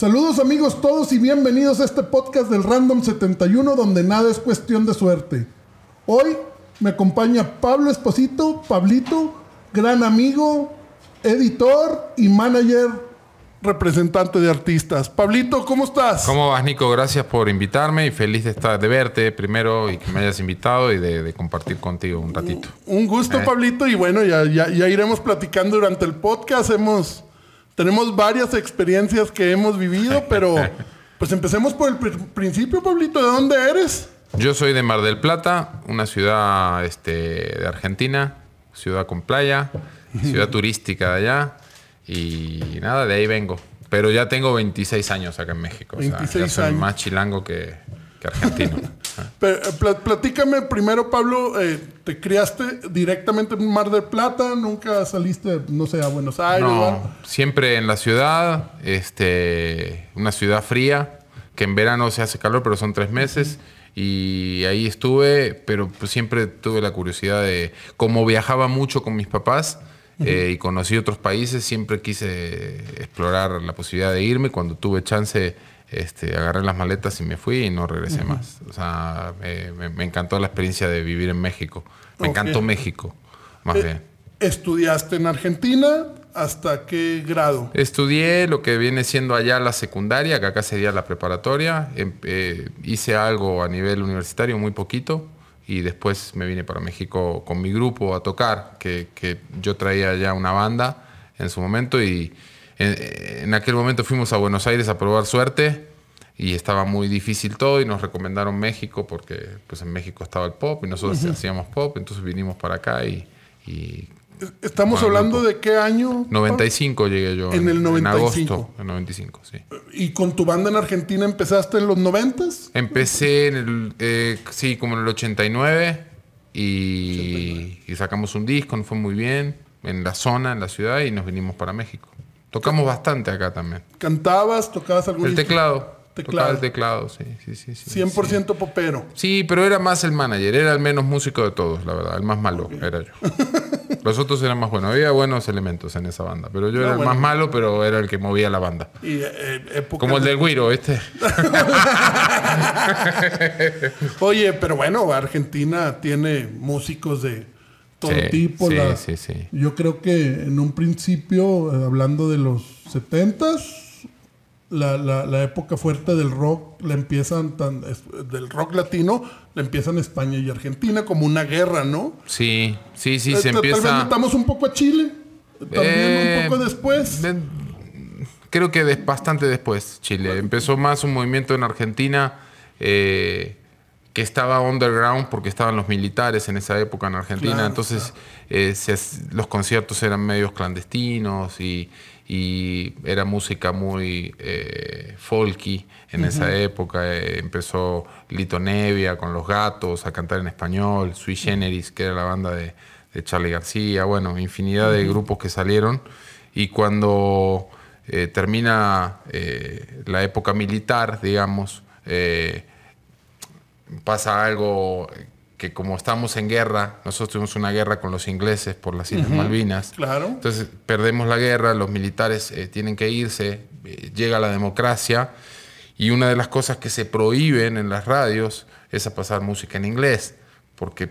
Saludos amigos todos y bienvenidos a este podcast del Random 71 donde nada es cuestión de suerte. Hoy me acompaña Pablo Esposito, Pablito, gran amigo, editor y manager representante de artistas. Pablito, ¿cómo estás? ¿Cómo vas, Nico? Gracias por invitarme y feliz de estar, de verte primero y que me hayas invitado y de, compartir contigo un ratito. Un gusto, eh. Pablito, y bueno, ya, ya, iremos platicando durante el podcast. Hemos, tenemos varias experiencias que hemos vivido, pero pues empecemos por el principio, Pablito. ¿De dónde eres? Yo soy de Mar del Plata, una ciudad este, de Argentina, ciudad con playa, ciudad turística de allá. Y nada, de ahí vengo. Pero ya tengo 26 años acá en México. 26 o sea, soy más chilango que, argentino. Eh, platícame primero, Pablo, eh, ¿te criaste directamente en Mar del Plata? ¿Nunca saliste, no sé, a Buenos Aires? No, siempre en la ciudad, este, una ciudad fría, que en verano se hace calor, pero son tres meses. Y ahí estuve, pero pues siempre tuve la curiosidad de, como viajaba mucho con mis papás, eh, y conocí otros países, siempre quise explorar la posibilidad de irme. Cuando tuve chance, este, agarré las maletas y me fui y no regresé más. O sea, me, encantó la experiencia de vivir en México. Me encantó México, más eh, bien. ¿Estudiaste en Argentina? ¿Hasta qué grado? Estudié lo que viene siendo allá la secundaria, que acá sería la preparatoria. Em, eh, hice algo a nivel universitario, muy poquito y después me vine para México con mi grupo a tocar, que, yo traía ya una banda en su momento y en, aquel momento fuimos a Buenos Aires a probar suerte y estaba muy difícil todo y nos recomendaron México porque pues en México estaba el pop y nosotros hacíamos pop, entonces vinimos para acá y Estamos hablando de qué año? 95 llegué yo. En, el 95. En agosto, en 95, sí. ¿Y con tu banda en Argentina empezaste en los 90? Empecé en el, eh, sí, como en el 89 y, y, sacamos un disco, nos fue muy bien en la zona, en la ciudad y nos vinimos para México. Tocamos bastante acá también. ¿Cantabas? ¿Tocabas algún El teclado. Teclado. el teclado, sí, sí, sí. sí 100% popero. Sí, pero era más el manager, era el menos músico de todos, la verdad, el más malo era yo. Los otros eran más buenos, había buenos elementos en esa banda, pero yo era el más malo, pero era el que movía la banda. Eh, Como el del Guiro, este. Oye, pero bueno, Argentina tiene músicos de todo tipo. Sí, sí, sí. Yo creo que en un principio, eh, hablando de los 70s, la, la, época fuerte del rock la empiezan tan, del rock latino la empiezan España y Argentina como una guerra, ¿no? Sí, sí, sí, se empieza. Tal vez notamos un poco a Chile, también un poco eh, después. Creo que bastante después Chile. Empezó más un movimiento en Argentina eh, que estaba underground porque estaban los militares en esa época en Argentina. Entonces eh, los conciertos eran medios clandestinos y y era música muy eh, folky en esa época. Eh, empezó Lito Nevia con Los Gatos a cantar en español, Sui Generis, que era la banda de, Charlie García, bueno, infinidad de grupos que salieron. Y cuando eh, termina la época militar, digamos, pasa algo que como estamos en guerra, nosotros tuvimos una guerra con los ingleses por las Islas Malvinas. Claro. Entonces perdemos la guerra, los militares eh, tienen que irse, eh, llega la democracia y una de las cosas que se prohíben en las radios es a pasar música en inglés, porque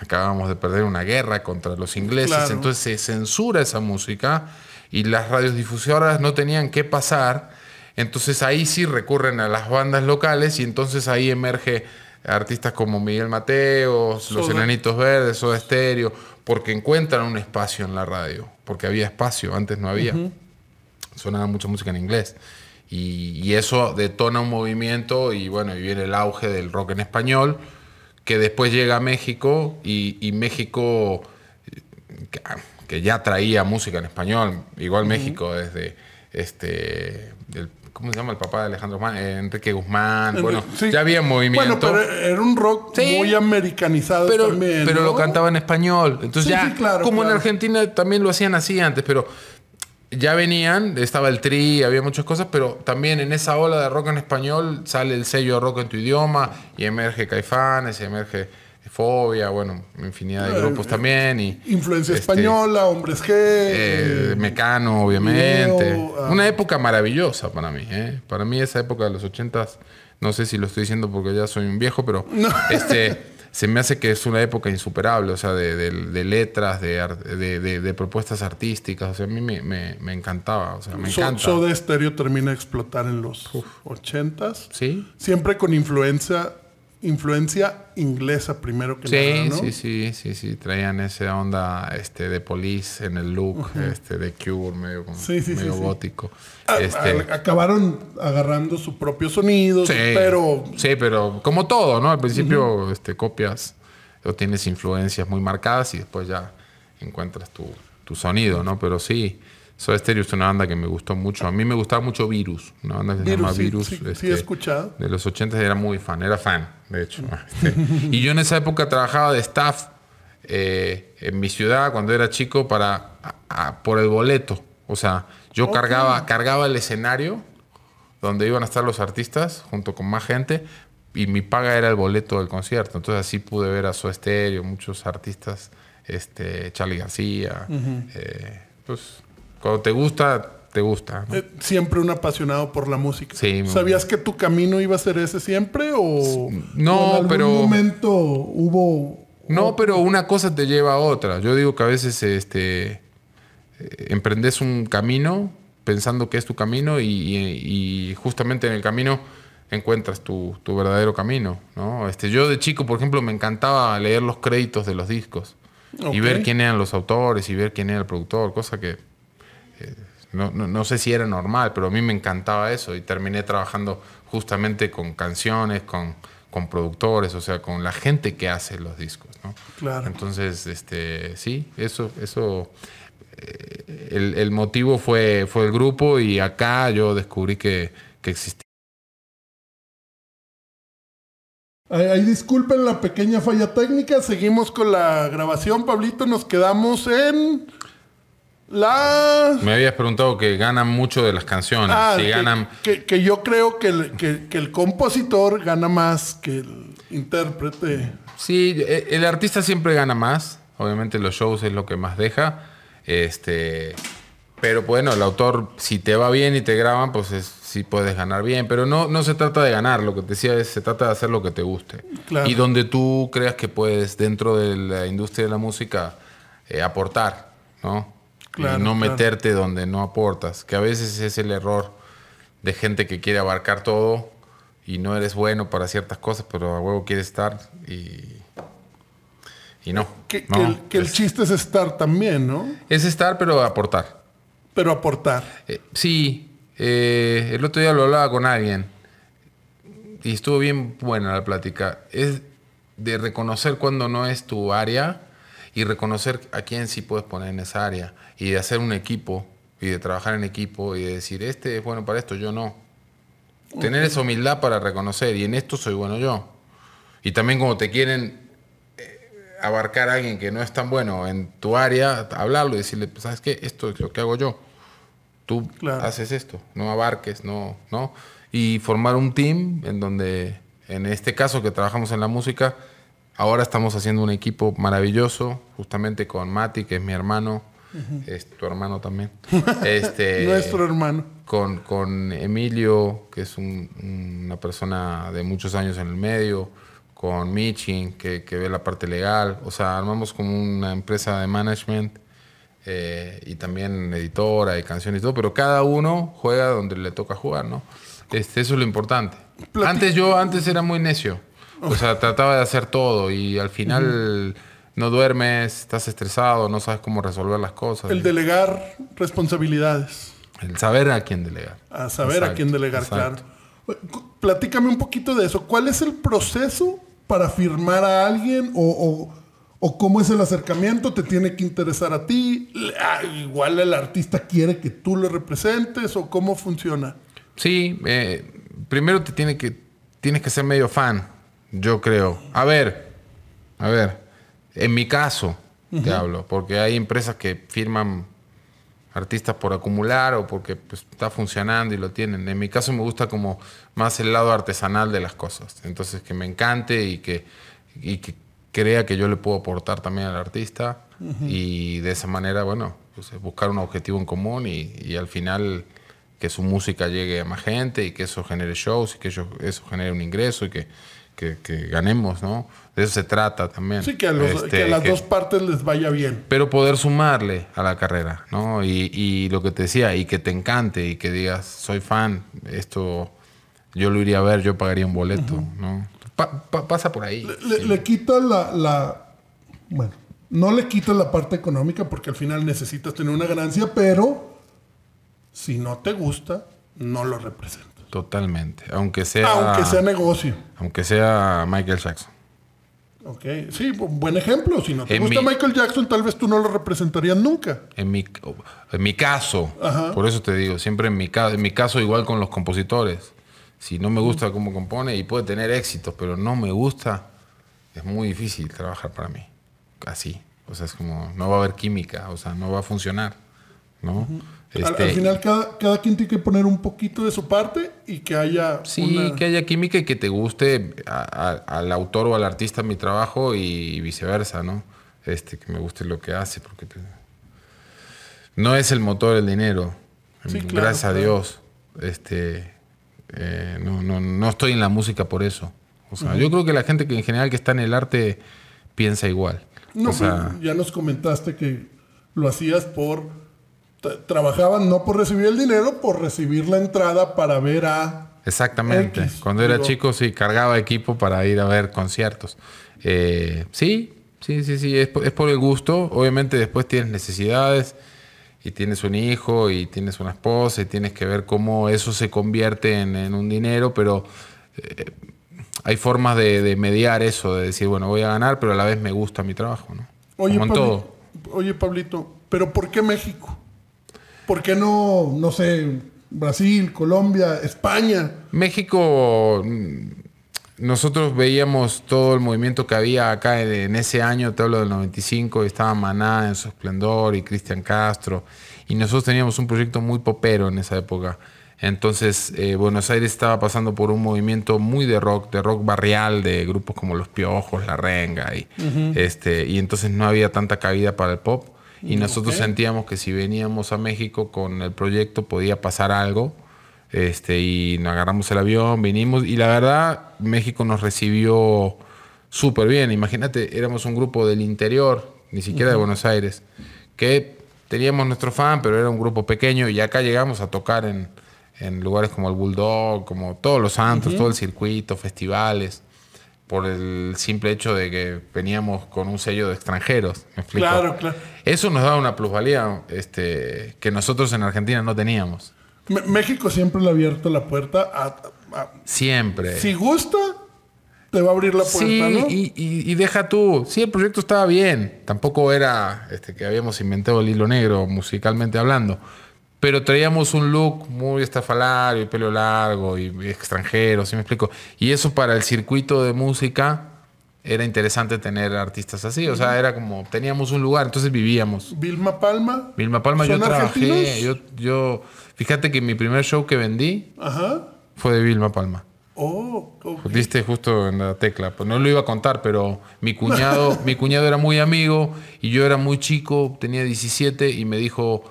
acabamos de perder una guerra contra los ingleses, entonces se censura esa música y las radios difusoras no tenían que pasar, entonces ahí sí recurren a las bandas locales y entonces ahí emerge artistas como Miguel Mateos, Los Enanitos Verdes, Soda Estéreo, porque encuentran un espacio en la radio, porque había espacio, antes no había. Sonaba mucha música en inglés. Y, eso detona un movimiento y bueno, y viene el auge del rock en español, que después llega a México y, México, que, ya traía música en español, igual México desde este, ¿Cómo se llama el papá de Alejandro Guzmán? Eh, Enrique Guzmán. Bueno, ya había movimiento. Bueno, pero era un rock muy americanizado pero, también. Pero lo cantaba en español. Entonces ya, como en Argentina también lo hacían así antes, pero ya venían, estaba el tri, había muchas cosas, pero también en esa ola de rock en español sale el sello rock en tu idioma y emerge Caifanes y emerge Fobia, bueno, infinidad de grupos también. Y, Influencia este, española, Hombres G. Eh, Mecano, obviamente. Ah. Una época maravillosa para mí. ¿eh? Para mí esa época de los ochentas, no sé si lo estoy diciendo porque ya soy un viejo, pero este, se me hace que es una época insuperable, o sea, de, letras, de, propuestas artísticas. O sea, a mí me, encantaba, o sea, me encanta. Soda Stereo termina de explotar en los ochentas. Sí. Siempre con influencia influencia inglesa primero que sí, nada, Sí, sí, sí, sí, traían esa onda este, de police en el look, este, de Cure, medio, medio gótico. este, acabaron agarrando su propio sonido, pero... Sí, pero como todo, ¿no? Al principio este, copias o tienes influencias muy marcadas y después ya encuentras tu, tu sonido, ¿no? Pero sí, Soda Stereo es una banda que me gustó mucho. A mí me gustaba mucho Virus, una banda que se llama Virus. Sí, este, he escuchado. De los 80 era muy fan, era fan, de hecho. Este, y yo en esa época trabajaba de staff eh, en mi ciudad cuando era chico para por el boleto. O sea, yo cargaba, cargaba el escenario donde iban a estar los artistas junto con más gente y mi paga era el boleto del concierto. Entonces así pude ver a Soda Stereo, muchos artistas, este, Charlie García, eh, pues cuando te gusta, te gusta. Eh, siempre un apasionado por la música. Sí, ¿Sabías que tu camino iba a ser ese siempre o no, en algún momento hubo no, pero una cosa te lleva a otra. Yo digo que a veces este eh, emprendes un camino pensando que es tu camino y, justamente en el camino encuentras tu, verdadero camino. ¿no? Este, yo de chico, por ejemplo, me encantaba leer los créditos de los discos y ver quién eran los autores y ver quién era el productor, cosa que no, sé si era normal, pero a mí me encantaba eso y terminé trabajando justamente con canciones, con, con productores, o sea, con la gente que hace los discos, ¿no? Claro. Entonces, este, sí, eso, eso, eh, el, motivo fue, fue el grupo y acá yo descubrí que, que existía. Ahí disculpen la pequeña falla técnica, seguimos con la grabación, Pablito, nos quedamos en... La... Me habías preguntado que ganan mucho de las canciones. Ah, si que, ganan... que, yo creo que el, que, el, compositor gana más que el intérprete. Sí, e, el artista siempre gana más. Obviamente los shows es lo que más deja. Este, pero bueno, el autor, si te va bien y te graban, pues sí puedes ganar bien. Pero no, no se trata de ganar, lo que te decía es, se trata de hacer lo que te guste. Y donde tú creas que puedes, dentro de la industria de la música, eh, aportar, ¿no? Y no meterte donde no aportas, que a veces es el error de gente que quiere abarcar todo y no eres bueno para ciertas cosas, pero a huevo quieres estar y, y no. Que, el, chiste es estar también, ¿no? Es estar, pero aportar. Pero aportar. Eh, sí, eh, el otro día lo hablaba con alguien y estuvo bien buena la plática. Es de reconocer cuando no es tu área y reconocer a quién sí puedes poner en esa área y de hacer un equipo y de trabajar en equipo y de decir, este es bueno para esto, yo no. Tener esa humildad para reconocer y en esto soy bueno yo. Y también como te quieren eh, abarcar a alguien que no es tan bueno en tu área, hablarlo y decirle, pues, ¿sabes qué? Esto es lo que hago yo. Tú haces esto, no abarques, no, no. Y formar un team en donde, en este caso que trabajamos en la música, Ahora estamos haciendo un equipo maravilloso, justamente con Mati, que es mi hermano, es tu hermano también. Este, Nuestro hermano. Con, con Emilio, que es una persona de muchos años en el medio, con Michin, que, que, ve la parte legal. O sea, armamos como una empresa de management eh, y también editora y canciones y todo, pero cada uno juega donde le toca jugar, ¿no? Este, eso es lo importante. Antes yo, antes era muy necio. O sea, trataba de hacer todo y al final no duermes, estás estresado, no sabes cómo resolver las cosas. El delegar responsabilidades. El saber a quién delegar. A saber a quién delegar, claro. Platícame un poquito de eso. ¿Cuál es el proceso para firmar a alguien o, cómo es el acercamiento? ¿Te tiene que interesar a ti? ¿Igual el artista quiere que tú lo representes o cómo funciona? Sí, eh, primero te tiene que, tienes que ser medio fan yo creo. A ver, a ver, en mi caso te hablo, porque hay empresas que firman artistas por acumular o porque pues, está funcionando y lo tienen. En mi caso me gusta como más el lado artesanal de las cosas. Entonces que me encante y que, y que crea que yo le puedo aportar también al artista y de esa manera, bueno, pues buscar un objetivo en común y, al final que su música llegue a más gente y que eso genere shows y que eso, eso genere un ingreso y que, que, ganemos, ¿no? De eso se trata también. Sí, que a, este, las dos partes les vaya bien. Pero poder sumarle a la carrera, ¿no? Y, y, lo que te decía, y que te encante y que digas, soy fan, esto yo lo iría a ver, yo pagaría un boleto, ¿no? pasa por ahí. Le, quita la, la, Bueno, no le quita la parte económica porque al final necesitas tener una ganancia, pero si no te gusta, no lo representas. Totalmente. Aunque sea. Aunque sea negocio. Aunque sea Michael Jackson. Ok, sí, buen ejemplo. Si no te gusta Michael Jackson, tal vez tú no lo representarías nunca. En mi, en mi caso, por eso te digo, siempre en mi, en mi caso, igual con los compositores. Si no me gusta cómo compone y puede tener éxitos, pero no me gusta, es muy difícil trabajar para mí. Así. O sea, es como, no va a haber química, o sea, no va a funcionar. ¿No? al, este, final, cada, cada, quien tiene que poner un poquito de su parte y que haya. Sí, que haya química y que te guste al autor o al artista mi trabajo y viceversa, ¿no? Este, que me guste lo que hace, porque no es el motor el dinero. Gracias a Dios. Este, eh, no, no, no, estoy en la música por eso. O sea, yo creo que la gente que en general que está en el arte piensa igual. No, o sea, ya nos comentaste que lo hacías por trabajaban no por recibir el dinero, por recibir la entrada para ver a Exactamente. Cuando era chico sí cargaba equipo para ir a ver conciertos. Eh, sí, sí, sí, sí, es es por el gusto. Obviamente después tienes necesidades y tienes un hijo y tienes una esposa y tienes que ver cómo eso se convierte en, un dinero, pero eh, hay formas de, mediar eso, de decir, bueno, voy a ganar, pero a la vez me gusta mi trabajo, ¿no? Oye, todo. Oye, Pablito, ¿pero por qué México? ¿Por qué no, no sé, Brasil, Colombia, España? México nosotros veíamos todo el movimiento que había acá en, ese año, te hablo del 95, estaba Maná en su esplendor y Cristian Castro, y nosotros teníamos un proyecto muy popero en esa época. Entonces, eh, Buenos Aires estaba pasando por un movimiento muy de rock, de rock barrial, de grupos como Los Piojos, La Renga, y, este, y entonces no había tanta cabida para el pop. Y nosotros sentíamos que si veníamos a México con el proyecto podía pasar algo este, y nos agarramos el avión, vinimos y la verdad México nos recibió súper bien. Imagínate, éramos un grupo del interior, ni siquiera de Buenos Aires, que teníamos nuestro fan, pero era un grupo pequeño y acá llegamos a tocar en, lugares como el Bulldog, como todos los santos, todo el circuito, festivales, por el simple hecho de que veníamos con un sello de extranjeros. ¿me explico? Claro, claro. Eso nos da una plusvalía este, que nosotros en Argentina no teníamos. México siempre le ha abierto la puerta a, Siempre. Si gusta, te va a abrir la puerta, sí, Y, deja tú. Sí, el proyecto estaba bien. Tampoco era este, que habíamos inventado el hilo negro musicalmente hablando. Pero traíamos un look muy estafalario y pelo largo y extranjero, ¿sí me explico? Y eso para el circuito de música era interesante tener artistas así. O sea, era como, teníamos un lugar, entonces vivíamos. Vilma Palma. Vilma Palma, yo trabajé. Yo, yo Fíjate que mi primer show que vendí fue de Vilma Palma. Oh, Diste justo en la tecla. Pues no lo iba a contar, pero mi cuñado, mi cuñado era muy amigo y yo era muy chico, tenía 17 y me dijo,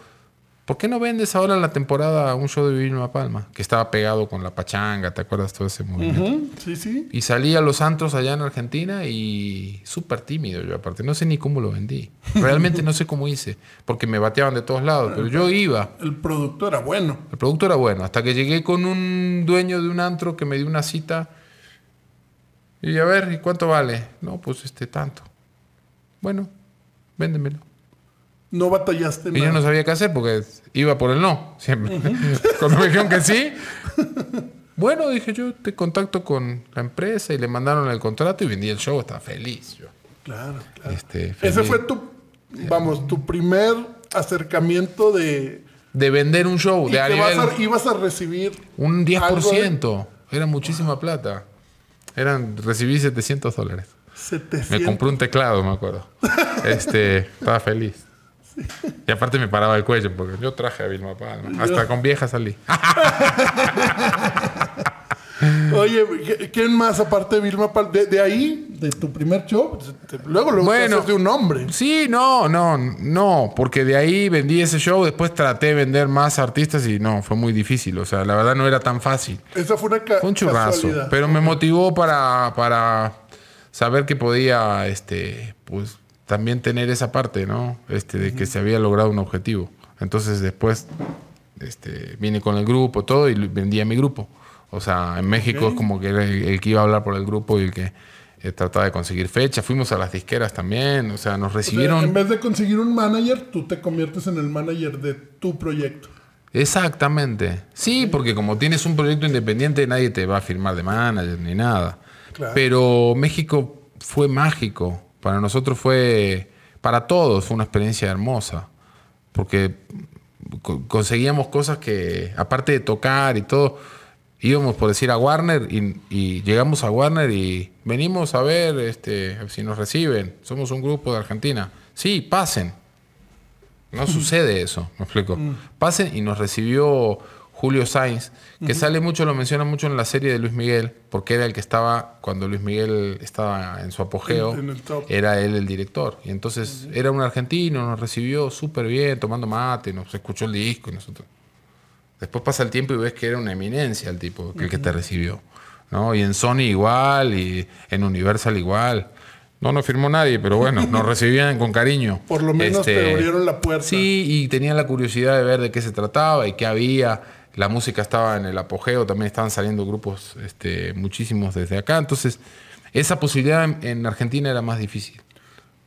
¿Por qué no vendes ahora la temporada un show de Vilma Palma? Que estaba pegado con la pachanga, ¿te acuerdas todo ese movimiento? Sí, sí. Y salí a los antros allá en Argentina y súper tímido yo aparte. No sé ni cómo lo vendí. Realmente no sé cómo hice, porque me bateaban de todos lados, pero yo iba. El producto era bueno. El producto era bueno, hasta que llegué con un dueño de un antro que me dio una cita. Y a ver, ¿y cuánto vale? No, pues este tanto. Bueno, véndemelo. No batallaste y yo no sabía qué hacer porque iba por el no, siempre. Cuando me dijeron que sí, bueno, dije yo te contacto con la empresa y le mandaron el contrato y vendí el show, estaba feliz yo. Claro, claro. Este, Ese fue tu, vamos, tu primer acercamiento de... De vender un show. de a, ibas a recibir... Un 10%. Era muchísima plata. Eran, recibí 700 dólares. 700. Me compré un teclado, me acuerdo. Este, estaba feliz. Y aparte me paraba el cuello, porque yo traje a Vilma Palma. Hasta con vieja salí. Oye, ¿quién más aparte de Vilma Palma? De, ahí, de tu primer show, luego lo bueno, de un nombre. Sí, no, no, no, porque de ahí vendí ese show, después traté de vender más artistas y no, fue muy difícil, o sea, la verdad no era tan fácil. Esa fue una un churrazo, pero me motivó para, para saber que podía, este, pues, también tener esa parte, ¿no? Este, de que se había logrado un objetivo. Entonces después, este, vine con el grupo, todo, y vendí a mi grupo. O sea, en México es como que era el, que iba a hablar por el grupo y el que eh, trataba de conseguir fecha. Fuimos a las disqueras también, o sea, nos recibieron. en vez de conseguir un manager, tú te conviertes en el manager de tu proyecto. Exactamente. Sí, porque como tienes un proyecto independiente, nadie te va a firmar de manager ni nada. Pero México fue mágico. Para nosotros fue, para todos, fue una experiencia hermosa. Porque conseguíamos cosas que, aparte de tocar y todo, íbamos por decir a Warner y, llegamos a Warner y venimos a ver este, si nos reciben. Somos un grupo de Argentina. Sí, pasen. No sucede eso, me explico. Mm. Pasen y nos recibió Julio Sainz, que sale mucho, lo menciona mucho en la serie de Luis Miguel, porque era el que estaba, cuando Luis Miguel estaba en su apogeo, era él el director. Y entonces era un argentino, nos recibió súper bien, tomando mate, nos escuchó el disco y nosotros Después pasa el tiempo y ves que era una eminencia el tipo, el que te recibió. ¿no? Y en Sony igual, y en Universal igual. No nos firmó nadie, pero bueno, nos recibían con cariño. Por lo menos te este, abrieron la puerta. Sí, y tenían la curiosidad de ver de qué se trataba y qué había. La música estaba en el apogeo, también estaban saliendo grupos este, muchísimos desde acá. Entonces, esa posibilidad en Argentina era más difícil.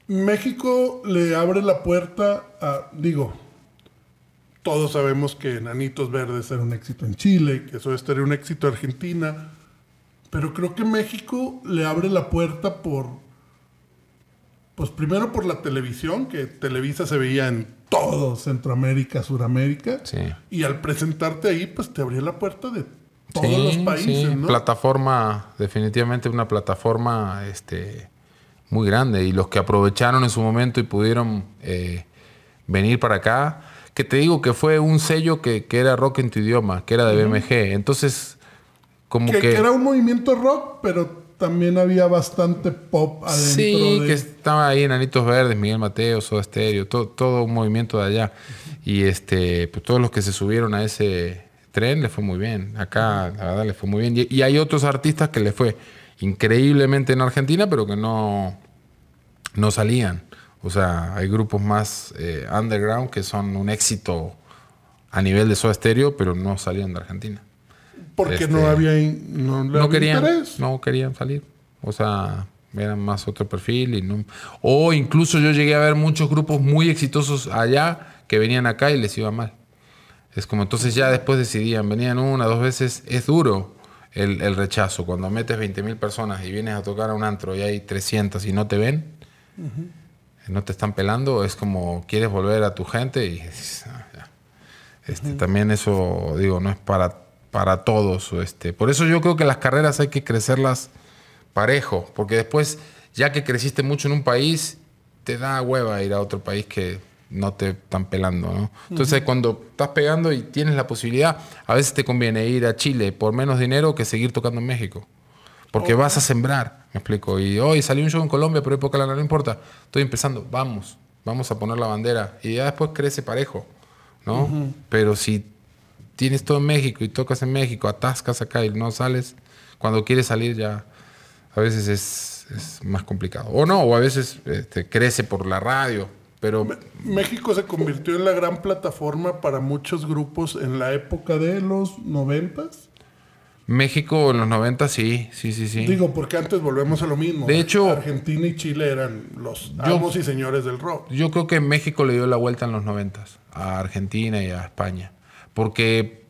México le abre la puerta a, digo, todos sabemos que Nanitos Verdes era un éxito en Chile, que eso era un éxito en Argentina, pero creo que México le abre la puerta por, pues primero por la televisión, que Televisa se veía en todo Centroamérica, Suramérica, y al presentarte ahí, pues te abría la puerta de todos los países, sí. Plataforma, definitivamente una plataforma, este, muy grande, y los que aprovecharon en su momento y pudieron eh, venir para acá, que te digo que fue un sello que, era rock en tu idioma, que era de BMG. Entonces, como que, que, era un movimiento rock, pero también había bastante pop adentro. Sí, que estaba ahí Enanitos Verdes, Miguel Mateo, Soda Stereo, todo, todo un movimiento de allá. Y este, pues todos los que se subieron a ese tren le fue muy bien. Acá, la verdad, le fue muy bien. Y, y hay otros artistas que le fue increíblemente en Argentina, pero que no, no salían. O sea, hay grupos más eh, underground que son un éxito a nivel de Soda Stereo, pero no salían de Argentina. Porque no este, había no, querían no querían salir. O sea, eran más otro perfil y no, o incluso yo llegué a ver muchos grupos muy exitosos allá que venían acá y les iba mal. Es como entonces ya después decidían, venían una, dos veces, es duro el, rechazo. Cuando metes 20.000 personas y vienes a tocar a un antro y hay 300 y no te ven, no te están pelando, es como quieres volver a tu gente y ah, este, también eso, digo, no es para, para todos. Este. Por eso yo creo que las carreras hay que crecerlas parejo, porque después, ya que creciste mucho en un país, te da hueva ir a otro país que no te están pelando, ¿no? Entonces, cuando estás pegando y tienes la posibilidad, a veces te conviene ir a Chile por menos dinero que seguir tocando en México. Porque vas a sembrar, me explico. Y hoy salió un show en Colombia, pero época la no importa. Estoy empezando, vamos, vamos a poner la bandera. Y ya después crece parejo, ¿no? Pero si tienes todo en México y tocas en México, atascas acá y no sales, cuando quieres salir ya a veces es, más complicado. O no, o a veces este, crece por la radio. Pero... México se convirtió en la gran plataforma para muchos grupos en la época de los noventas México en los 90 sí, sí, sí, sí. Digo, porque antes volvemos a lo mismo. De hecho, Argentina y Chile eran los amos y señores del rock. Yo creo que México le dio la vuelta en los 90 a Argentina y a España, porque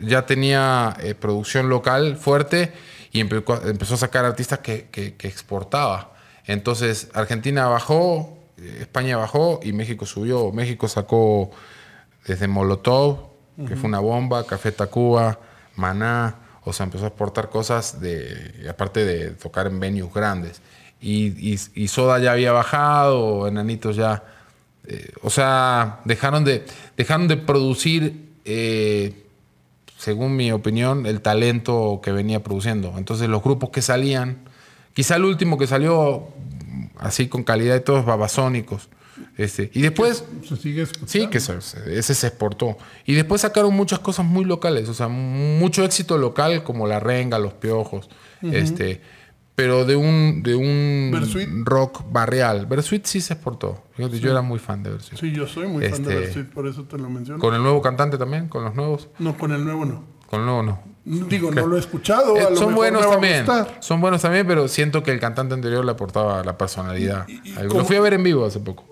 ya tenía eh, producción local fuerte y empezó a sacar artistas que, exportaba. Entonces, Argentina bajó, eh, España bajó y México subió. México sacó desde Molotov, que fue una bomba, Café Tacuba, Maná, o sea, empezó a exportar cosas de, aparte de tocar en venues grandes. Y, Soda ya había bajado, Enanitos ya. Eh, o sea, dejaron de, dejaron de producir, eh, según mi opinión, el talento que venía produciendo. Entonces, los grupos que salían, Quizá el último que salió así con calidad de todos babasónicos. Este, y después. Se sigue Sí, que ese se exportó. Y después sacaron muchas cosas muy locales, o sea, mucho éxito local como La Renga, Los Piojos. este, pero de un, de un rock barrial. Bersuit sí se exportó. Yo era muy fan de Bersuit. Sí, yo soy muy fan de este, Bersuit, por eso te lo menciono. ¿Con el nuevo cantante también? ¿Con los nuevos? No, con el nuevo no. Con el nuevo no. Digo, no lo he escuchado. Eh, son buenos también. Son buenos también, pero siento que el cantante anterior le aportaba la personalidad. lo fui a ver en vivo hace poco.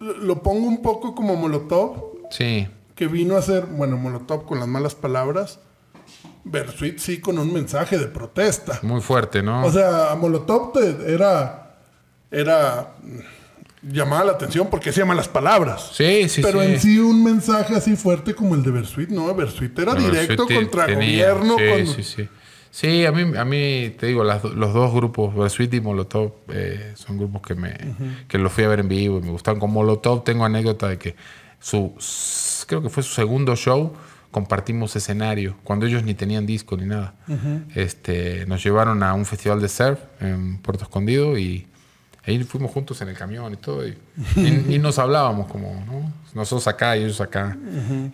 Lo pongo un poco como Molotov. Sí. Que vino a ser, bueno, Molotov con las malas palabras. Bersuit sí con un mensaje de protesta. Muy fuerte, ¿no? O sea, Molotov era. Era llamaba la atención porque se llaman las palabras. Sí, sí, Pero en sí un mensaje así fuerte como el de Bersuit, no, Bersuit era directo contra el gobierno. Sí, sí, sí. Sí, a mí, a mí te digo, los dos grupos, Bersuit y Molotov, eh, son grupos que me que los fui a ver en vivo y me gustaron. Con Molotov tengo anécdota de que su, creo que fue su segundo show, compartimos escenario, cuando ellos ni tenían disco ni nada. este, nos llevaron a un festival de surf en Puerto Escondido y Ahí fuimos juntos en el camión y todo. Y, nos hablábamos como, ¿no? Nosotros acá y ellos acá.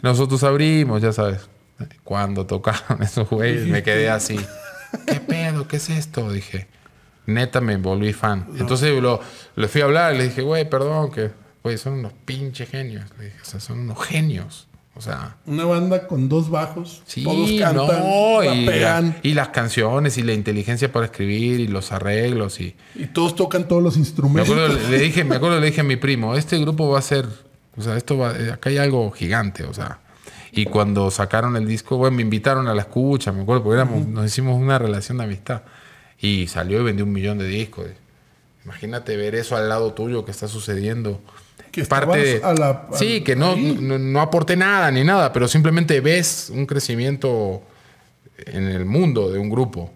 Nosotros abrimos, ya sabes. Cuando tocaron esos güeyes me quedé así. ¿Qué pedo? ¿Qué es esto? Dije. Neta me volví fan. Entonces lo, le fui a hablar, le dije, güey, perdón, que güey, son unos pinches genios. Le dije, o sea, son unos genios. O sea, una banda con dos bajos, todos cantan, y, las canciones y la inteligencia para escribir y los arreglos y, y todos tocan todos los instrumentos. Me acuerdo, le dije, me acuerdo le dije a mi primo, este grupo va a ser, o sea, esto va, acá hay algo gigante, o sea. Y cuando sacaron el disco, bueno, me invitaron a la escucha, me acuerdo, porque éramos, nos hicimos una relación de amistad. Y salió y vendió un millón de discos. Imagínate ver eso al lado tuyo que está sucediendo que parte a la, sí que no, no, aporte nada ni nada pero simplemente ves un crecimiento en el mundo de un grupo.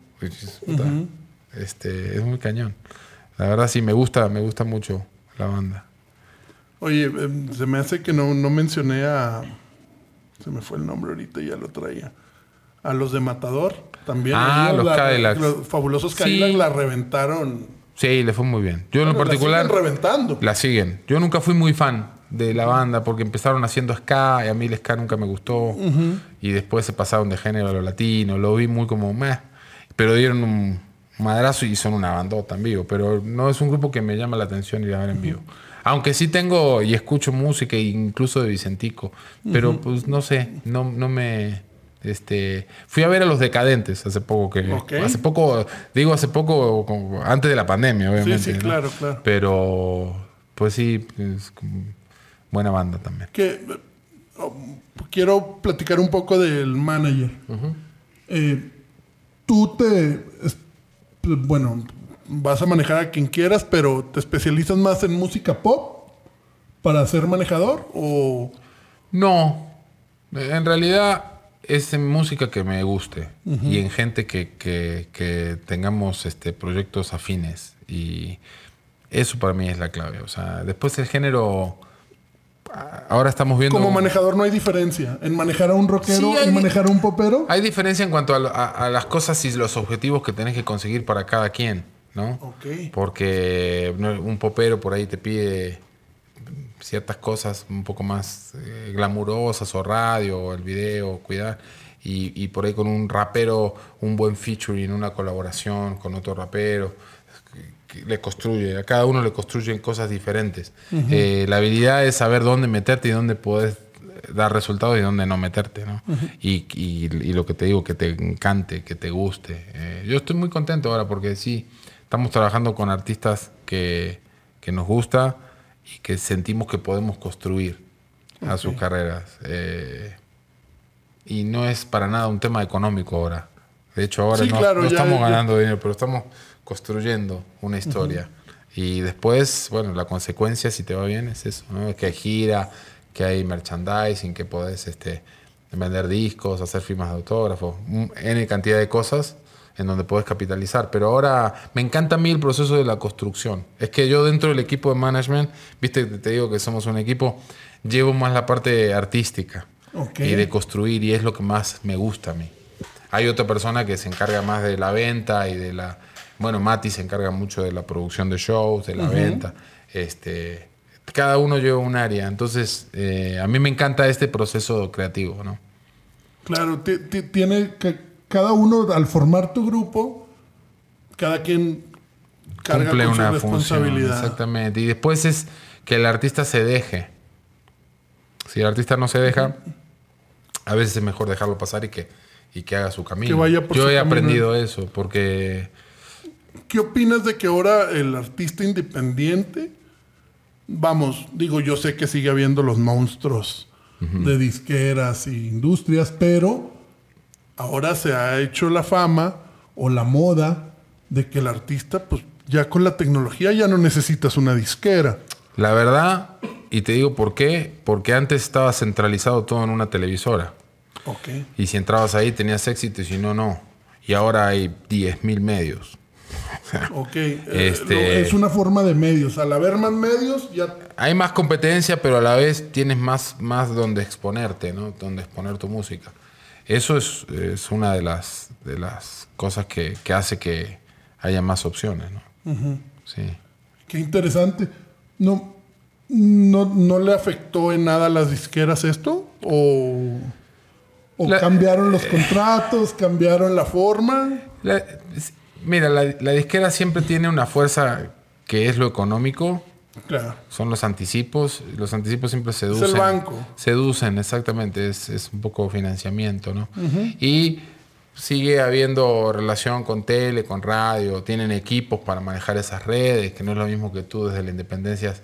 Este es muy cañón la verdad sí me gusta me gusta mucho la banda. Oye em, se me hace que no, no mencioné a se me fue el nombre ahorita ya lo traía. A los de Matador también ah los Cadillacs. los fabulosos Cadillacs la reventaron Sí, le fue muy bien. Yo en lo particular. La siguen reventando. La siguen. Yo nunca fui muy fan de la banda porque empezaron haciendo ska y a mí el ska nunca me gustó. Y después se pasaron de género a lo latino. Lo vi muy como meh. Pero dieron un madrazo y son una bandota en vivo. Pero no es un grupo que me llama la atención ir a ver en vivo. Aunque sí tengo y escucho música, incluso de Vicentico. Pero pues no sé, no, no me este, fui a ver a los decadentes hace poco que hace poco digo hace poco antes de la pandemia obviamente. Sí, sí, claro, claro. Pero pues sí, buena banda también. Que oh, quiero platicar un poco del manager. Eh, tú te bueno, vas a manejar a quien quieras, pero te especializas más en música pop para ser manejador o no. En realidad es en música que me guste y en gente que, tengamos este, proyectos afines. Y eso para mí es la clave. O sea, después el género. Ahora estamos viendo. Como manejador no hay diferencia en manejar a un rockero y manejar a un popero. Hay diferencia en cuanto a, las cosas y los objetivos que tenés que conseguir para cada quien, ¿no? Porque un popero por ahí te pide ciertas cosas un poco más eh, glamurosas o radio o el video, cuidar. Y, por ahí con un rapero, un buen featuring, una colaboración con otro rapero, le construye, a cada uno le construyen cosas diferentes. Eh, la habilidad es saber dónde meterte y dónde puedes dar resultados y dónde no meterte, ¿no? y, y, lo que te digo, que te encante, que te guste. Eh, yo estoy muy contento ahora porque sí, estamos trabajando con artistas que, que nos gusta, y que sentimos que podemos construir a sus carreras. Eh, y no es para nada un tema económico ahora. De hecho, ahora no, estamos ganando dinero, pero estamos construyendo una historia. Y después, bueno, la consecuencia, si te va bien, es eso, ¿no? que hay gira, que hay merchandising, que podés este, vender discos, hacer firmas de autógrafos, N cantidad de cosas en donde puedes capitalizar. Pero ahora me encanta a mí el proceso de la construcción. Es que yo dentro del equipo de management, viste, te digo que somos un equipo, llevo más la parte artística y de construir y es lo que más me gusta a mí. Hay otra persona que se encarga más de la venta y de la bueno, Mati se encarga mucho de la producción de shows, de la venta. Este, cada uno lleva un área. Entonces, eh, a mí me encanta este proceso creativo, ¿no? Claro, tiene que cada uno, al formar tu grupo, cada quien carga Cumple con una su responsabilidad. exactamente. Y después es que el artista se deje. Si el artista no se deja, a veces es mejor dejarlo pasar y que, y que haga su camino. Yo he aprendido eso, porque... ¿Qué opinas de que ahora el artista independiente, vamos, digo, yo sé que sigue habiendo los monstruos de disqueras e industrias, pero ahora se ha hecho la fama o la moda de que el artista, pues ya con la tecnología ya no necesitas una disquera. La verdad, y te digo por qué, porque antes estaba centralizado todo en una televisora. Okay. Y si entrabas ahí tenías éxito y si no, no. Y ahora hay 10.000 medios. ok. Eh, este, es una forma de medios. Al haber más medios, ya. Hay más competencia, pero a la vez tienes más, más donde exponerte, ¿no? Donde exponer tu música. Eso es, es una de las, de las cosas que, que hace que haya más opciones, ¿no? Sí. Qué interesante. No, no, ¿No le afectó en nada a las disqueras esto? ¿O, o cambiaron los contratos? ¿Cambiaron la forma? mira, la, disquera siempre tiene una fuerza que es lo económico. Claro. Son los anticipos. Los anticipos siempre seducen. Es el banco. Seducen, exactamente. Es, un poco financiamiento, ¿no? Y sigue habiendo relación con tele, con radio, tienen equipos para manejar esas redes, que no es lo mismo que tú desde la independencia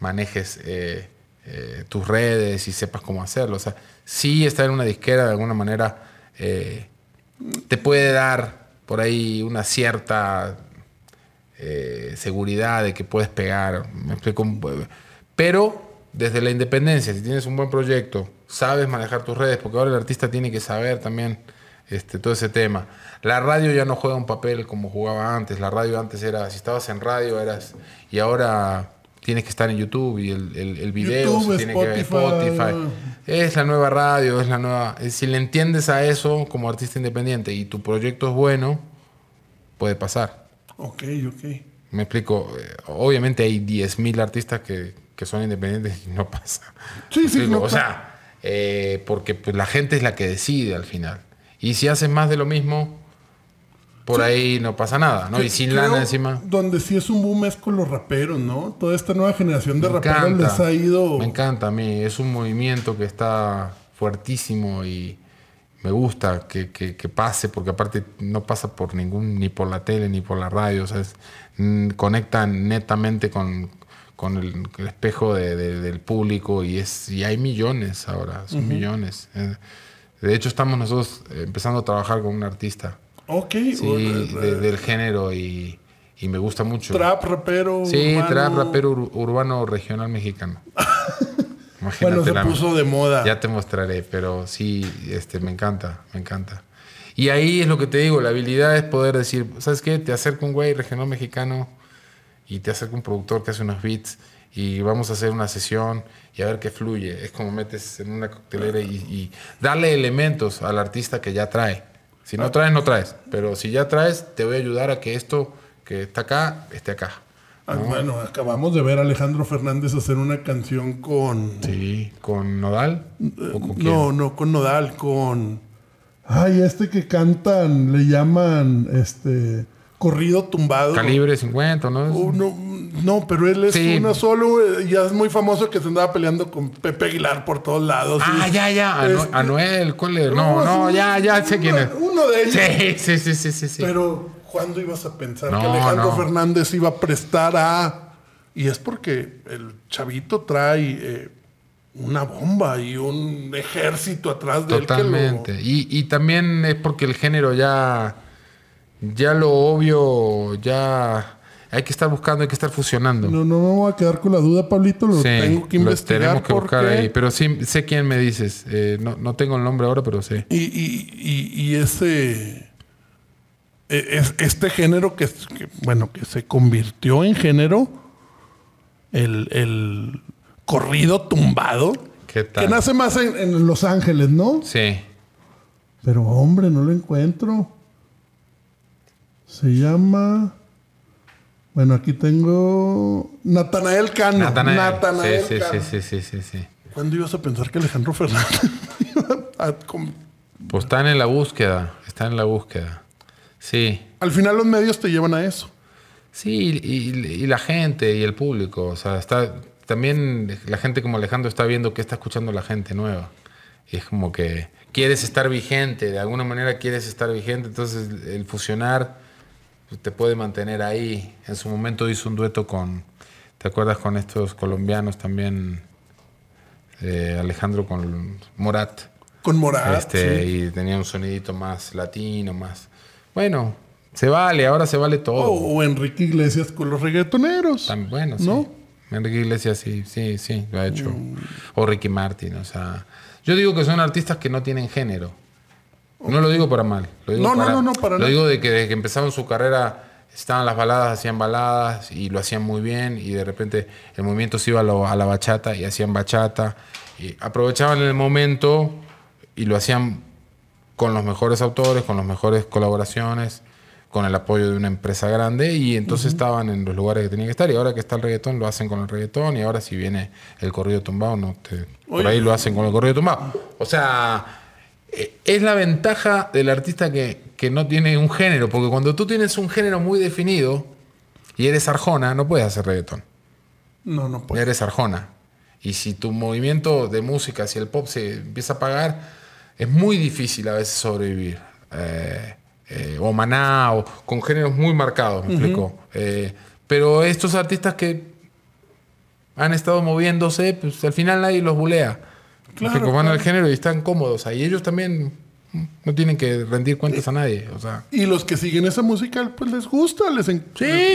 manejes eh, eh, tus redes y sepas cómo hacerlo. O sea, sí estar en una disquera de alguna manera eh, te puede dar por ahí una cierta seguridad de que puedes pegar. Pero desde la independencia, si tienes un buen proyecto, sabes manejar tus redes, porque ahora el artista tiene que saber también este, todo ese tema. La radio ya no juega un papel como jugaba antes. La radio antes era, si estabas en radio eras, y ahora tienes que estar en YouTube y el, el, video tiene que ver Spotify. Es la nueva radio, es la nueva... Si le entiendes a eso como artista independiente y tu proyecto es bueno, puede pasar. Ok, ok. Me explico. Eh, obviamente hay 10.000 artistas que, que, son independientes y no pasa. Sí, sí, no O sea, eh, porque pues, la gente es la que decide al final. Y si haces más de lo mismo, por ahí no pasa nada, ¿no? y sin lana encima. Donde sí es un boom es con los raperos, ¿no? Toda esta nueva generación de raperos les ha ido. Me encanta a mí. Es un movimiento que está fuertísimo y me gusta que, pase, porque aparte no pasa por ningún, ni por la tele ni por la radio. O sea, mm, conectan netamente con, el, espejo del público y es y hay millones ahora, son millones. Eh, de hecho, estamos nosotros empezando a trabajar con un artista. Ok. Sí, del género y, me gusta mucho. Trap, rapero. Sí, trap, rapero urbano regional mexicano. bueno, se puso de moda. Ya te mostraré, pero sí, este, me encanta, me encanta. Y ahí es lo que te digo, la habilidad es poder decir, ¿sabes qué? Te acerco un güey regional mexicano y te acerco un productor que hace unos beats y vamos a hacer una sesión y a ver qué fluye. Es como metes en una coctelera y, darle elementos al artista que ya trae. Si no traes, no traes. Pero si ya traes, te voy a ayudar a que esto que está acá, esté acá. Ah, bueno, acabamos de ver a Alejandro Fernández hacer una canción con... Sí, con Nodal. no, no, con Nodal, con... Ay, este que cantan, le llaman, este corrido tumbado. Calibre 50, ¿no? No, pero él es uno solo, eh, ya es muy famoso que se andaba peleando con Pepe Aguilar por todos lados. Ah, ya, ya, este, Anuel, ¿cuál es? No, no, ya, ya sé quién es. Uno de ellos. Sí, sí, sí, sí, sí. Pero, ¿cuándo ibas a pensar que Alejandro Fernández iba a prestar a...? Y es porque el chavito trae... Eh, una bomba y un ejército atrás de él. Totalmente. Y, y también es porque el género ya ya lo obvio, ya hay que estar buscando, hay que estar fusionando. No, no me voy a quedar con la duda, Pablito, lo tengo que investigar. Tenemos que buscar ahí, pero sí sé quién me dices. Eh, no, tengo el nombre ahora, pero sé. Y, y, y, ese. E, este género que, bueno, que se convirtió en género, el, el corrido tumbado, ¿Qué tal? que nace más en, en Los Ángeles, ¿no? Sí. Pero hombre, no lo encuentro. Se llama. Bueno, aquí tengo. Natanael Cano. Natanael. sí, sí, sí, sí, sí, sí, ¿Cuándo ibas a pensar que Alejandro Fernández a Pues están en la búsqueda. Están en la búsqueda. Sí. Al final los medios te llevan a eso. Sí, y, la gente y el público. O sea, está. También la gente como Alejandro está viendo que está escuchando la gente nueva. Y es como que quieres estar vigente, de alguna manera quieres estar vigente, entonces el fusionar te puede mantener ahí. En su momento hizo un dueto con, ¿te acuerdas con estos colombianos también? Eh, Alejandro con Morat. Con Morat. Este, Y tenía un sonidito más latino, más. Bueno, se vale, ahora se vale todo. O, Enrique Iglesias con los reggaetoneros. También, bueno, ¿no? Enrique Iglesias sí, sí, sí, lo ha hecho. Mm. O Ricky Martin, o sea. Yo digo que son artistas que no tienen género. No lo digo para mal. Lo digo no, no, no, no, para Lo digo de que desde que empezaron su carrera estaban las baladas, hacían baladas y lo hacían muy bien y de repente el movimiento se iba a, la bachata y hacían bachata y aprovechaban el momento y lo hacían con los mejores autores, con las mejores colaboraciones, con el apoyo de una empresa grande y entonces estaban en los lugares que tenían que estar y ahora que está el reggaetón lo hacen con el reggaetón y ahora si viene el corrido tumbado no por ahí lo hacen con el corrido tumbado. O sea, eh, es la ventaja del artista que, no tiene un género, porque cuando tú tienes un género muy definido y eres arjona, no puedes hacer reggaetón. No, no puedes. Eres arjona. Y si tu movimiento de música, si el pop se empieza a apagar, es muy difícil a veces sobrevivir. Eh, eh, o maná, o con géneros muy marcados, me explico. pero estos artistas que han estado moviéndose, pues al final nadie los bulea. Claro, que van al género y están cómodos ahí. Ellos también no tienen que rendir cuentas a nadie. O sea. Y los que siguen esa música, pues les gusta. Les sí,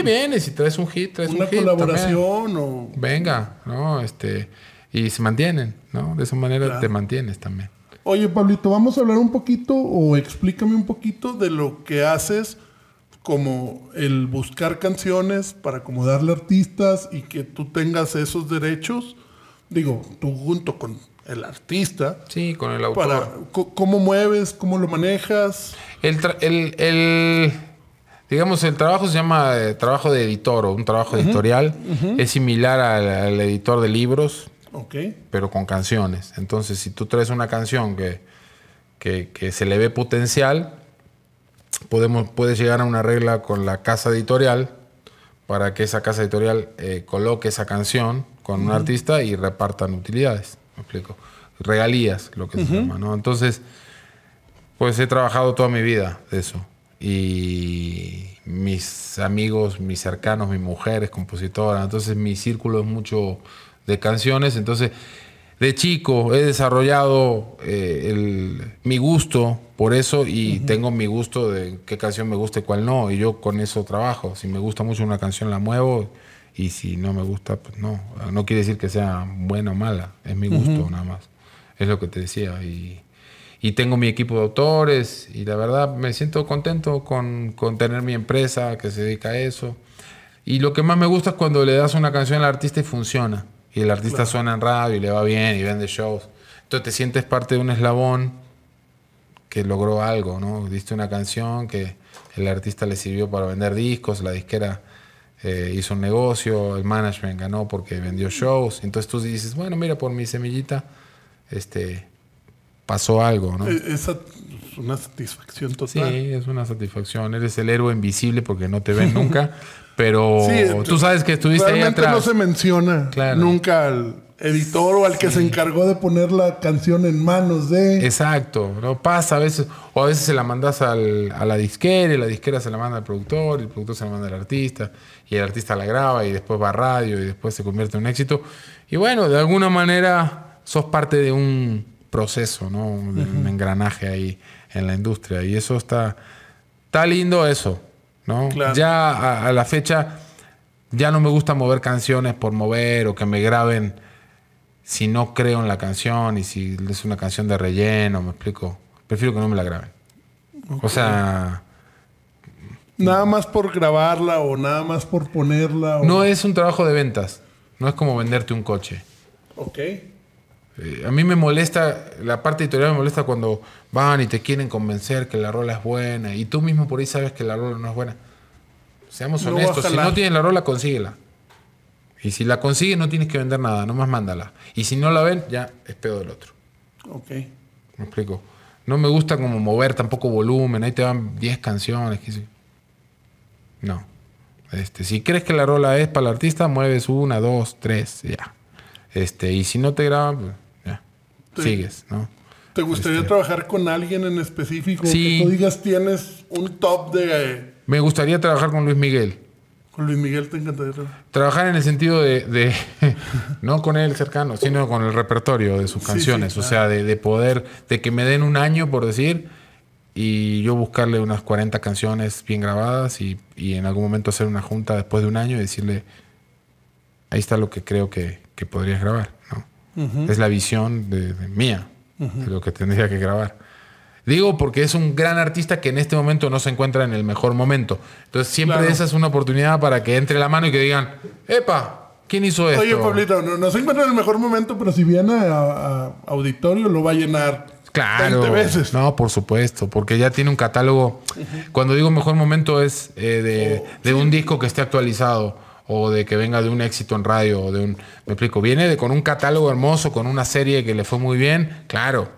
vienes si traes un hit, traes una un hit. colaboración o. Venga, ¿no? Este. Y se mantienen, ¿no? De esa manera te mantienes también. Oye, Pablito, vamos a hablar un poquito o explícame un poquito de lo que haces como el buscar canciones para acomodarle artistas y que tú tengas esos derechos. Digo, tú junto con el artista. Sí, con el autor. ¿Cómo mueves? ¿Cómo lo manejas? El, digamos, el trabajo se llama eh, trabajo de editor o un trabajo editorial. Es similar al, editor de libros, pero con canciones. Entonces, si tú traes una canción que, que, se le ve potencial, podemos, puedes llegar a una regla con la casa editorial para que esa casa editorial eh, coloque esa canción con un artista y repartan utilidades. ¿Me explico? Regalías, lo que se llama, ¿no? Entonces, pues he trabajado toda mi vida de eso. Y mis amigos, mis cercanos, mi mujer es compositora. Entonces, mi círculo es mucho de canciones. Entonces, de chico he desarrollado eh, mi gusto por eso y tengo mi gusto de qué canción me gusta y cuál no. Y yo con eso trabajo. Si me gusta mucho una canción, la muevo y si no me gusta, pues no. No quiere decir que sea buena o mala, es mi gusto nada más. Es lo que te decía. Y, y, tengo mi equipo de autores y la verdad me siento contento con, con, tener mi empresa que se dedica a eso. Y lo que más me gusta es cuando le das una canción al artista y funciona. Y el artista suena en radio y le va bien y vende shows. Entonces te sientes parte de un eslabón que logró algo, ¿no? Diste una canción que el artista le sirvió para vender discos, la disquera eh, hizo un negocio, el management ganó porque vendió shows. Entonces tú dices, bueno, mira, por mi semillita, este, pasó algo, ¿no? E-, es una satisfacción total. Sí, es una satisfacción. Eres el héroe invisible porque no te ven nunca, pero tú sabes que estuviste ahí atrás. no se menciona nunca al editor o al que se encargó de poner la canción en manos de... Exacto, no pasa a veces, o a veces se la mandas al, a la disquera y la disquera se la manda al productor y el productor se la manda al artista y el artista la graba y después va a radio y después se convierte en un éxito. Y bueno, de alguna manera sos parte de un proceso, ¿no? Un engranaje ahí en la industria. Y eso está, está lindo eso, ¿no? Ya a, la fecha ya no me gusta mover canciones por mover o que me graben si no creo en la canción y si es una canción de relleno, me explico. Prefiero que no me la graben. O sea, Nada más por grabarla o nada más por ponerla. No es un trabajo de ventas. No es como venderte un coche. Ok. Eh, a mí me molesta, la parte editorial me molesta cuando van y te quieren convencer que la rola es buena y tú mismo por ahí sabes que la rola no es buena. Seamos honestos. si no tienes la rola, consíguela. Y si la consigues, no tienes que vender nada, nomás mándala. Y si no la ven, ya es peor del otro. Ok. Me explico. No me gusta como mover tampoco volumen. Ahí te van 10 canciones. No. Este, si crees que la rola es para el artista, mueves una, dos, tres, ya. Este, y si no te graban, pues, ya. Sigues, ¿no? ¿Te gustaría este, trabajar con alguien en específico? Sí. Que tú digas tienes un top de. Me gustaría trabajar con Luis Miguel. Con Luis Miguel te encantaría trabajar. en el sentido de, no con él cercano, sino con el repertorio de sus canciones. O sea, de, poder, de que me den un año, por decir, y yo buscarle unas 40 canciones bien grabadas y, en algún momento hacer una junta después de un año y decirle, ahí está lo que creo que, podrías grabar. ¿no? Es la visión de, mía de lo que tendría que grabar. Digo porque es un gran artista que en este momento no se encuentra en el mejor momento. Entonces siempre esa es una oportunidad para que entre la mano y que digan, ¡epa! ¿Quién hizo esto? Oye, Pablito, no, se encuentra en el mejor momento, pero si viene a, auditorio lo va a llenar Claro. 20 veces. No, por supuesto, porque ya tiene un catálogo. Cuando digo mejor momento es eh, de, oh, un disco que esté actualizado o de que venga de un éxito en radio o de un. Me explico, viene de, con un catálogo hermoso, con una serie que le fue muy bien, claro.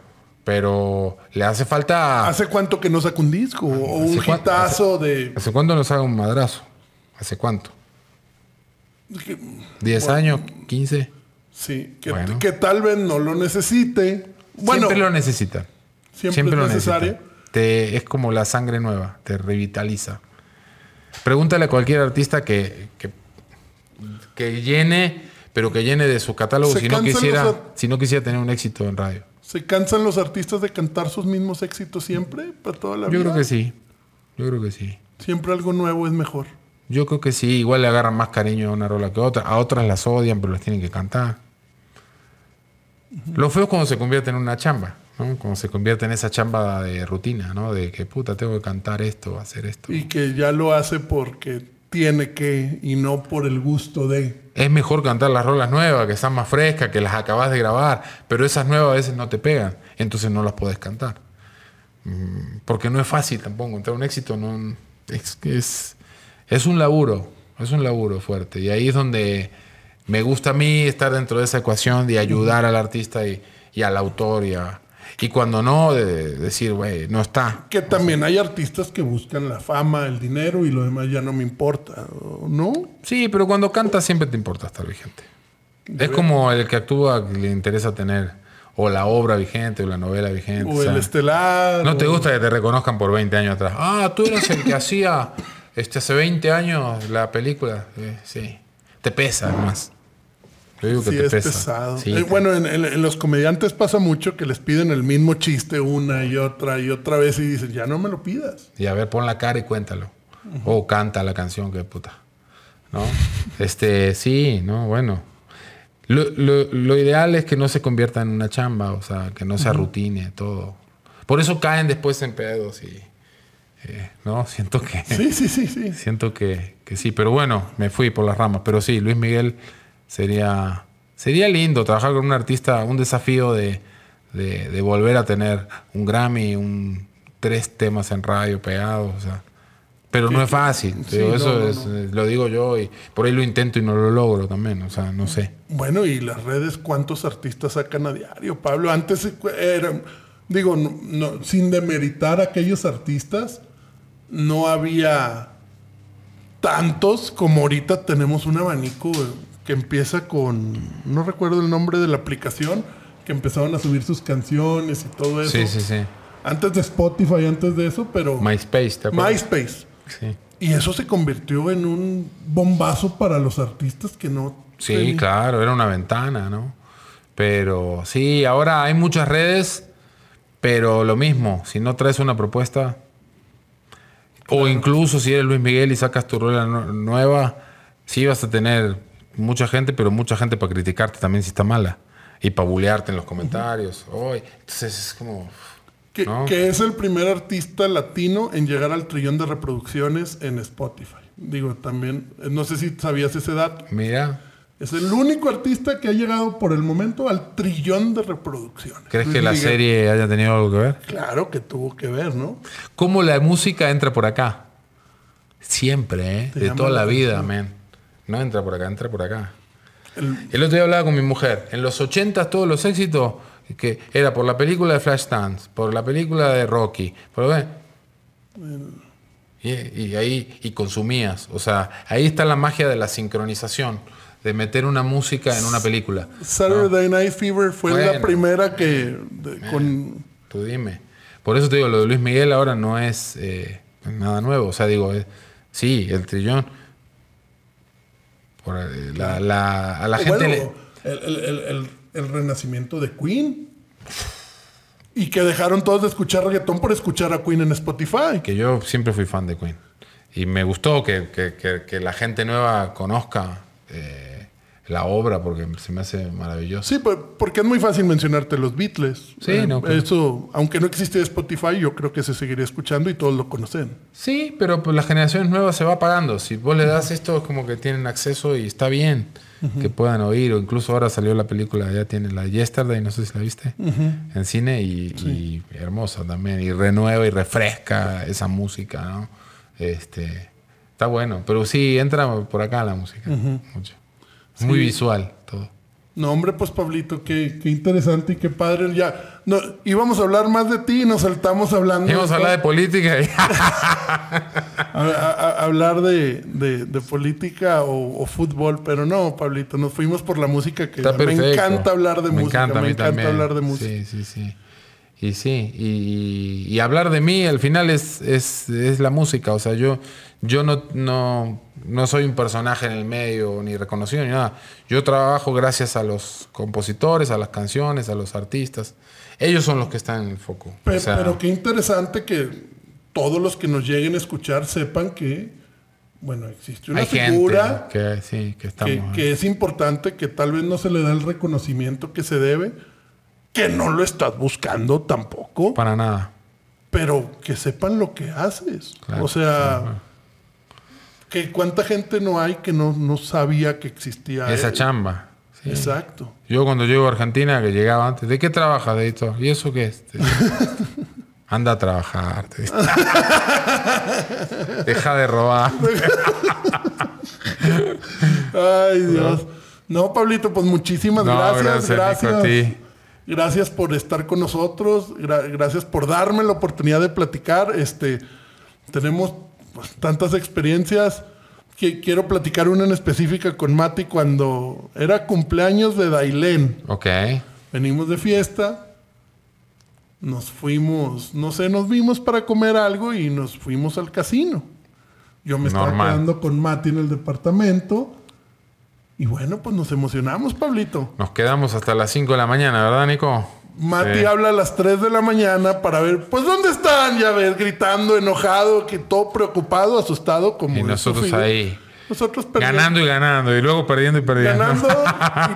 Pero le hace falta. ¿Hace cuánto que no saca un disco? ¿O un hitazo de.? ¿Hace cuánto no saca un madrazo? ¿Hace cuánto? ¿10 años? ¿15? Sí, que, tal vez no lo necesite. Bueno, siempre lo necesita. Siempre, lo necesita. Te, es como la sangre nueva, te revitaliza. Pregúntale a cualquier artista que, que, llene, pero que llene de su catálogo si no, quisiera, si no quisiera tener un éxito en radio. ¿Se cansan los artistas de cantar sus mismos éxitos siempre, para toda la vida? Yo creo que sí. Yo creo que sí. Siempre algo nuevo es mejor. Yo creo que sí. Igual le agarran más cariño a una rola que a otra. A otras las odian, pero las tienen que cantar. Lo feo es cuando se convierte en una chamba, ¿no? Cuando se convierte en esa chamba de rutina, ¿no? De que puta, tengo que cantar esto, hacer esto. Y que ya lo hace porque tiene que y no por el gusto de. Es mejor cantar las rolas nuevas, que están más frescas, que las acabas de grabar, pero esas nuevas a veces no te pegan, entonces no las puedes cantar. Mm, porque no es fácil tampoco encontrar un éxito, no, es, es, es un laburo, es un laburo fuerte. Y ahí es donde me gusta a mí estar dentro de esa ecuación de ayudar al artista y, y al autor y a, y cuando no, de decir, güey, no está. Que también hay artistas que buscan la fama, el dinero y lo demás ya no me importa, ¿no? Sí, pero cuando cantas siempre te importa estar vigente. Es como el que actúa que le interesa tener o la obra vigente o la novela vigente. O, el estelar. No te gusta que te reconozcan por 20 años atrás. Ah, tú eras el que hacía este, hace 20 años la película. sí. Te pesa más. Yo digo que sí, es pesado. Eh, bueno, en, los comediantes pasa mucho que les piden el mismo chiste una y otra y otra vez y dicen, ya no me lo pidas. Y a ver, pon la cara y cuéntalo. O canta la canción, que puta. ¿No? este, sí, no, bueno. Lo, ideal es que no se convierta en una chamba, o sea, que no se rutine todo. Por eso caen después en pedos y. Eh, no, siento que. Sí, sí, sí, sí. Siento que, que sí, pero bueno, me fui por las ramas. Pero sí, Luis Miguel Sería, sería lindo trabajar con un artista, un desafío de, volver a tener un Grammy, un, tres temas en radio pegados. O sea, pero no es fácil. eso es, lo digo yo y por ahí lo intento y no lo logro también. O sea, no sé. Bueno, y las redes, ¿cuántos artistas sacan a diario, Pablo? Antes eran, digo, sin demeritar a aquellos artistas, no había tantos como ahorita tenemos un abanico que empieza con, no recuerdo el nombre de la aplicación, que empezaban a subir sus canciones y todo eso. Sí, sí, sí. Antes de Spotify, antes de eso, pero... MySpace, ¿te acuerdas? MySpace. Sí. Y eso se convirtió en un bombazo para los artistas que no... Sí, claro, era una ventana, ¿no? Pero sí, ahora hay muchas redes, pero lo mismo, si no traes una propuesta, o incluso si eres Luis Miguel y sacas tu rueda nueva, sí vas a tener mucha gente, pero mucha gente para criticarte también si está mala. Y para bulearte en los comentarios. entonces es como... Que, es el primer artista latino en llegar al trillón de reproducciones en Spotify. Digo, también, no sé si sabías ese dato. Mira. Es el único artista que ha llegado por el momento al trillón de reproducciones. ¿Crees que la serie haya tenido algo que ver? Claro que tuvo que ver, ¿no? ¿Cómo la música entra por acá? Siempre, ¿eh? De toda la, vida, man. No entra por acá, entra por acá. El, otro día hablaba con mi mujer. En los 80 todos los éxitos que era por la película de Flashdance, por la película de Rocky, por, y, y, ahí y consumías. O sea, ahí está la magia de la sincronización, de meter una música en una película. Saturday Night Fever fue la primera que con... Tú dime. Por eso te digo, lo de Luis Miguel ahora no es eh, nada nuevo. O sea, digo, sí, el trillón. Por, eh, la, a la gente el, el renacimiento de Queen. Y que dejaron todos de escuchar reggaetón por escuchar a Queen en Spotify. Que yo siempre fui fan de Queen. Y me gustó que, que, que, la gente nueva conozca eh, la obra porque se me hace maravilloso. Sí, pues, porque es muy fácil mencionarte los Beatles. Sí, eh, no, Eso, aunque no existe Spotify, yo creo que se seguiría escuchando y todos lo conocen. Sí, pero pues las generaciones nuevas se va apagando. Si vos le das esto, como que tienen acceso y está bien que puedan oír. O incluso ahora salió la película, ya tiene la Yesterday, no sé si la viste, en cine y, hermosa también. Y renueva y refresca esa música, ¿no? Este, está bueno. Pero sí, entra por acá la música. Mucho. Muy visual todo. No, hombre, pues Pablito, qué, qué interesante y qué padre. Ya, no, íbamos a hablar más de ti y nos saltamos hablando. Íbamos a hablar de política. a, hablar de, de, política o, fútbol, pero no, Pablito, nos fuimos por la música que me encanta hablar de música. me encanta hablar de música. Sí, sí, sí. Y sí, y, y, hablar de mí al final es, es, es, la música. O sea, yo, yo no, no, no, soy un personaje en el medio, ni reconocido, ni nada. Yo trabajo gracias a los compositores, a las canciones, a los artistas. Ellos son los que están en el foco. Pero, qué interesante que todos los que nos lleguen a escuchar sepan que, bueno, existe una figura que, sí, que, que, que es importante, que tal vez no se le da el reconocimiento que se debe que no lo estás buscando tampoco. Para nada. Pero que sepan lo que haces. o sea, que cuánta gente no hay que no, no sabía que existía esa chamba. Exacto. Yo cuando llego a Argentina, que llegaba antes, ¿de qué trabajas, de esto? ¿Y eso qué es? Anda a trabajar. Deja de robar. Ay, Dios. No, Pablito, pues muchísimas gracias. Gracias. gracias. a ti. Gracias por estar con nosotros, gracias por darme la oportunidad de platicar. Este, tenemos pues, tantas experiencias. Que quiero platicar una en específica con Mati cuando era cumpleaños de Dailén. Ok. Venimos de fiesta, nos fuimos, no sé, nos vimos para comer algo y nos fuimos al casino. Yo me estaba quedando con Mati en el departamento y bueno, pues nos emocionamos, Pablito. Nos quedamos hasta las 5 de la mañana, ¿verdad, Nico? Mati habla a las 3 de la mañana para ver, pues, ¿dónde están? Ya ves, gritando, enojado, que todo preocupado, asustado, como. Y nosotros ahí. Nosotros perdiendo. Ganando y ganando, y luego perdiendo y perdiendo. Ganando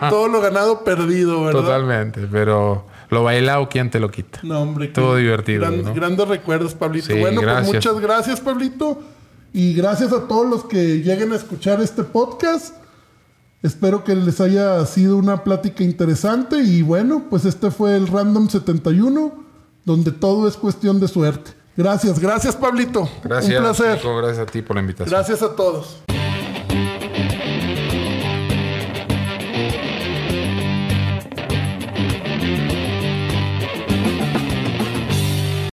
y todo lo ganado perdido, ¿verdad? Totalmente, pero lo bailado, ¿quién te lo quita? No, hombre. Todo divertido. Grandes recuerdos, Pablito. bueno, pues muchas gracias, Pablito. Y gracias a todos los que lleguen a escuchar este podcast. Espero que les haya sido una plática interesante y bueno, pues este fue el Random 71, donde todo es cuestión de suerte. Gracias, gracias Pablito. Gracias. Un placer. gracias a ti por la invitación. Gracias a todos.